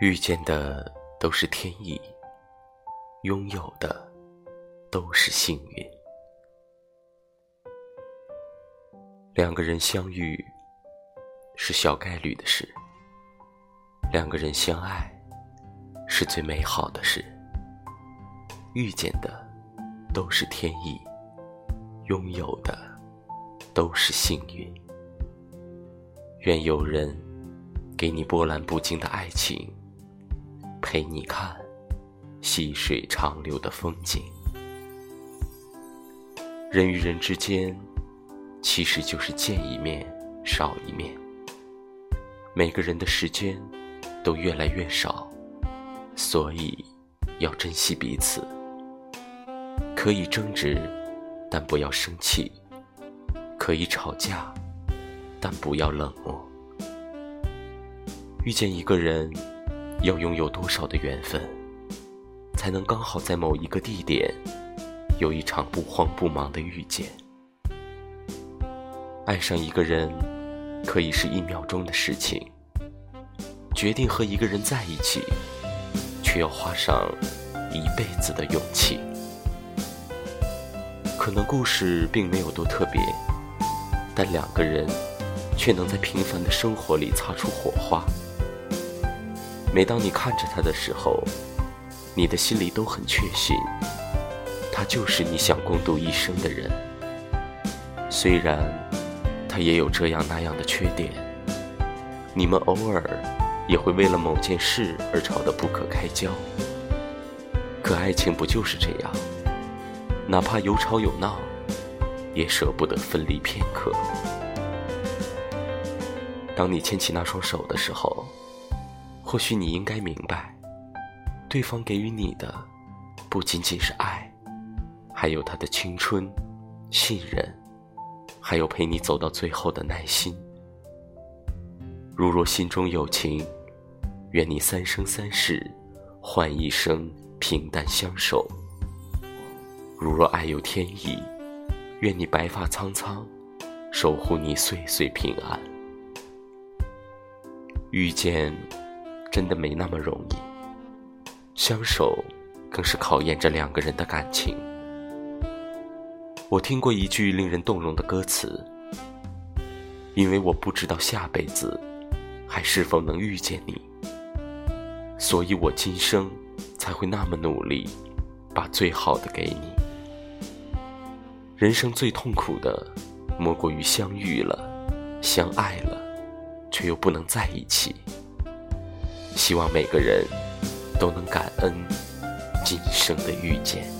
遇见的都是天意，拥有的都是幸运。两个人相遇是小概率的事，两个人相爱是最美好的事。遇见的都是天意，拥有的都是幸运。愿有人给你波澜不惊的爱情。陪你看细水长流的风景。人与人之间，其实就是见一面少一面。每个人的时间都越来越少，所以要珍惜彼此。可以争执，但不要生气；可以吵架，但不要冷漠。遇见一个人。要拥有多少的缘分，才能刚好在某一个地点，有一场不慌不忙的遇见？爱上一个人，可以是一秒钟的事情；决定和一个人在一起，却要花上一辈子的勇气。可能故事并没有多特别，但两个人却能在平凡的生活里擦出火花。每当你看着他的时候，你的心里都很确信，他就是你想共度一生的人。虽然他也有这样那样的缺点，你们偶尔也会为了某件事而吵得不可开交。可爱情不就是这样？哪怕有吵有闹，也舍不得分离片刻。当你牵起那双手的时候。或许你应该明白，对方给予你的不仅仅是爱，还有他的青春、信任，还有陪你走到最后的耐心。如若心中有情，愿你三生三世换一生平淡相守；如若爱有天意，愿你白发苍苍，守护你岁岁平安。遇见。真的没那么容易，相守更是考验着两个人的感情。我听过一句令人动容的歌词：“因为我不知道下辈子还是否能遇见你，所以我今生才会那么努力，把最好的给你。”人生最痛苦的，莫过于相遇了，相爱了，却又不能在一起。希望每个人都能感恩今生的遇见。